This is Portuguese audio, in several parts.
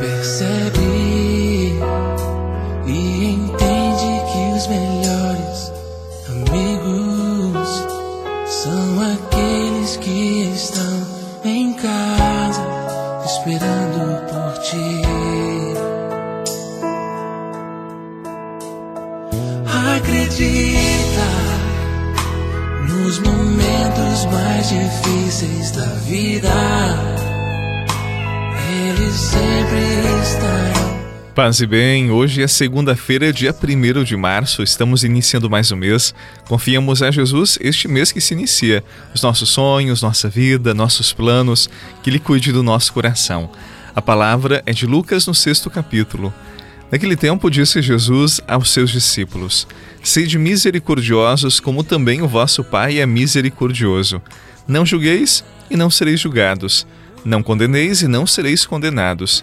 percebe e entende que os melhores amigos são aqueles que estão em casa esperando por ti. Acredita nos momentos mais difíceis da vida ele sempre. Paz e bem, hoje é segunda-feira, dia 1 de março, estamos iniciando mais um mês. Confiamos a Jesus este mês que se inicia, os nossos sonhos, nossa vida, nossos planos, que Ele cuide do nosso coração. A palavra é de Lucas no sexto capítulo. Naquele tempo disse Jesus aos seus discípulos: Sede misericordiosos, como também o vosso Pai é misericordioso. Não julgueis e não sereis julgados. Não condeneis e não sereis condenados.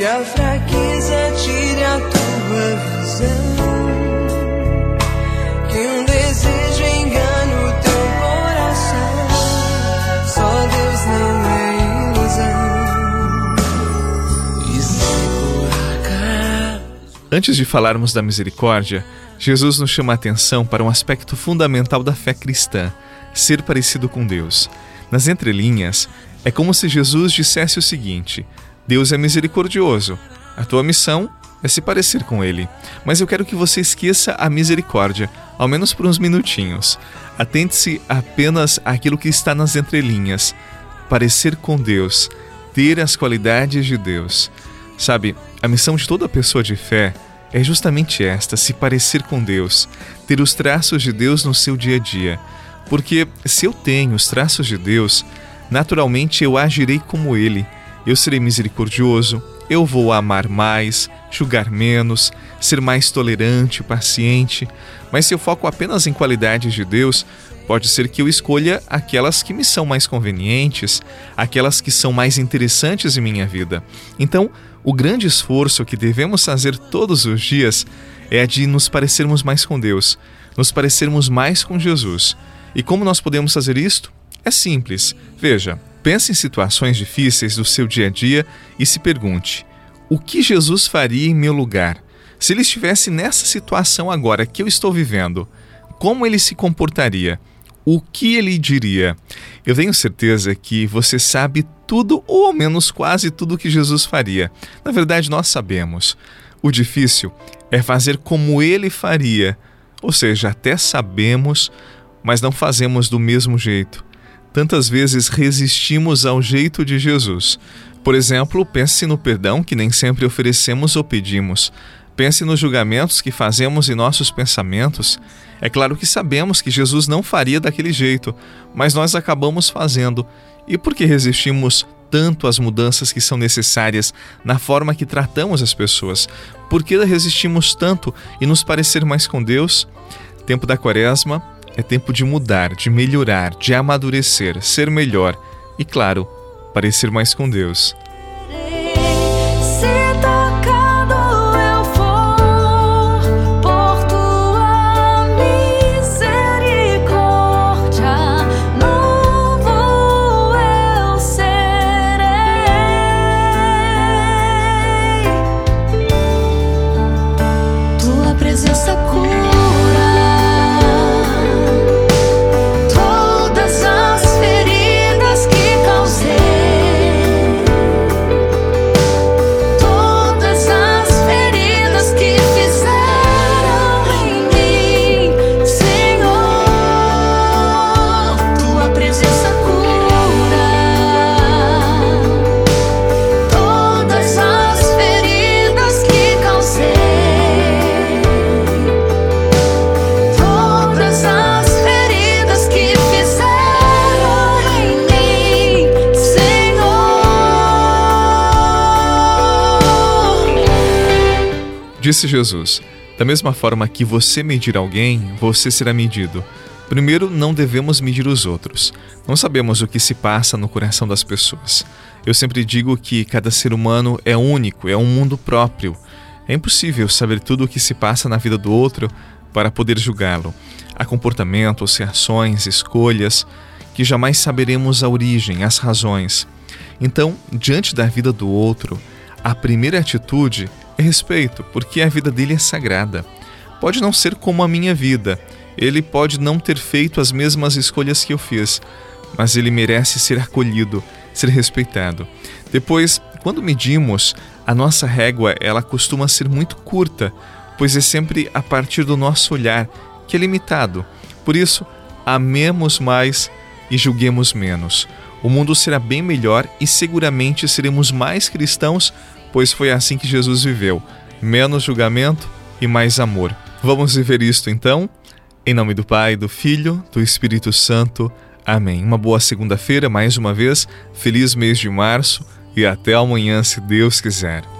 Que a fraqueza tire a tua visão. É. Antes de falarmos da misericórdia, Jesus nos chama a atenção para um aspecto fundamental da fé cristã: ser parecido com Deus. Nas entrelinhas, é como se Jesus dissesse o seguinte: Deus é misericordioso. A tua missão é se parecer com Ele. Mas eu quero que você esqueça a misericórdia, ao menos por uns minutinhos. Atente-se apenas àquilo que está nas entrelinhas. Parecer com Deus, ter as qualidades de Deus. Sabe, a missão de toda pessoa de fé é justamente esta: se parecer com Deus, ter os traços de Deus no seu dia a dia. Porque se eu tenho os traços de Deus, naturalmente eu agirei como Ele eu serei misericordioso, eu vou amar mais, julgar menos, ser mais tolerante, paciente. Mas se eu foco apenas em qualidades de Deus, pode ser que eu escolha aquelas que me são mais convenientes, aquelas que são mais interessantes em minha vida. Então, o grande esforço que devemos fazer todos os dias é a de nos parecermos mais com Deus, nos parecermos mais com Jesus. E como nós podemos fazer isto? É simples. Veja, Pense em situações difíceis do seu dia a dia e se pergunte: o que Jesus faria em meu lugar? Se ele estivesse nessa situação agora que eu estou vivendo, como ele se comportaria? O que ele diria? Eu tenho certeza que você sabe tudo, ou ao menos quase tudo que Jesus faria. Na verdade, nós sabemos. O difícil é fazer como ele faria, ou seja, até sabemos, mas não fazemos do mesmo jeito. Tantas vezes resistimos ao jeito de Jesus. Por exemplo, pense no perdão que nem sempre oferecemos ou pedimos. Pense nos julgamentos que fazemos em nossos pensamentos. É claro que sabemos que Jesus não faria daquele jeito, mas nós acabamos fazendo. E por que resistimos tanto às mudanças que são necessárias na forma que tratamos as pessoas? Por que resistimos tanto e nos parecer mais com Deus? Tempo da Quaresma, é tempo de mudar, de melhorar, de amadurecer, ser melhor e, claro, parecer mais com Deus. Disse Jesus: Da mesma forma que você medir alguém, você será medido. Primeiro, não devemos medir os outros. Não sabemos o que se passa no coração das pessoas. Eu sempre digo que cada ser humano é único, é um mundo próprio. É impossível saber tudo o que se passa na vida do outro para poder julgá-lo. Há comportamentos, reações, escolhas que jamais saberemos a origem, as razões. Então, diante da vida do outro, a primeira atitude respeito, porque a vida dele é sagrada. Pode não ser como a minha vida, ele pode não ter feito as mesmas escolhas que eu fiz, mas ele merece ser acolhido, ser respeitado. Depois, quando medimos, a nossa régua ela costuma ser muito curta, pois é sempre a partir do nosso olhar, que é limitado. Por isso, amemos mais e julguemos menos. O mundo será bem melhor e seguramente seremos mais cristãos, pois foi assim que Jesus viveu: menos julgamento e mais amor. Vamos viver isto então? Em nome do Pai, do Filho, do Espírito Santo. Amém. Uma boa segunda-feira, mais uma vez. Feliz mês de março e até amanhã, se Deus quiser.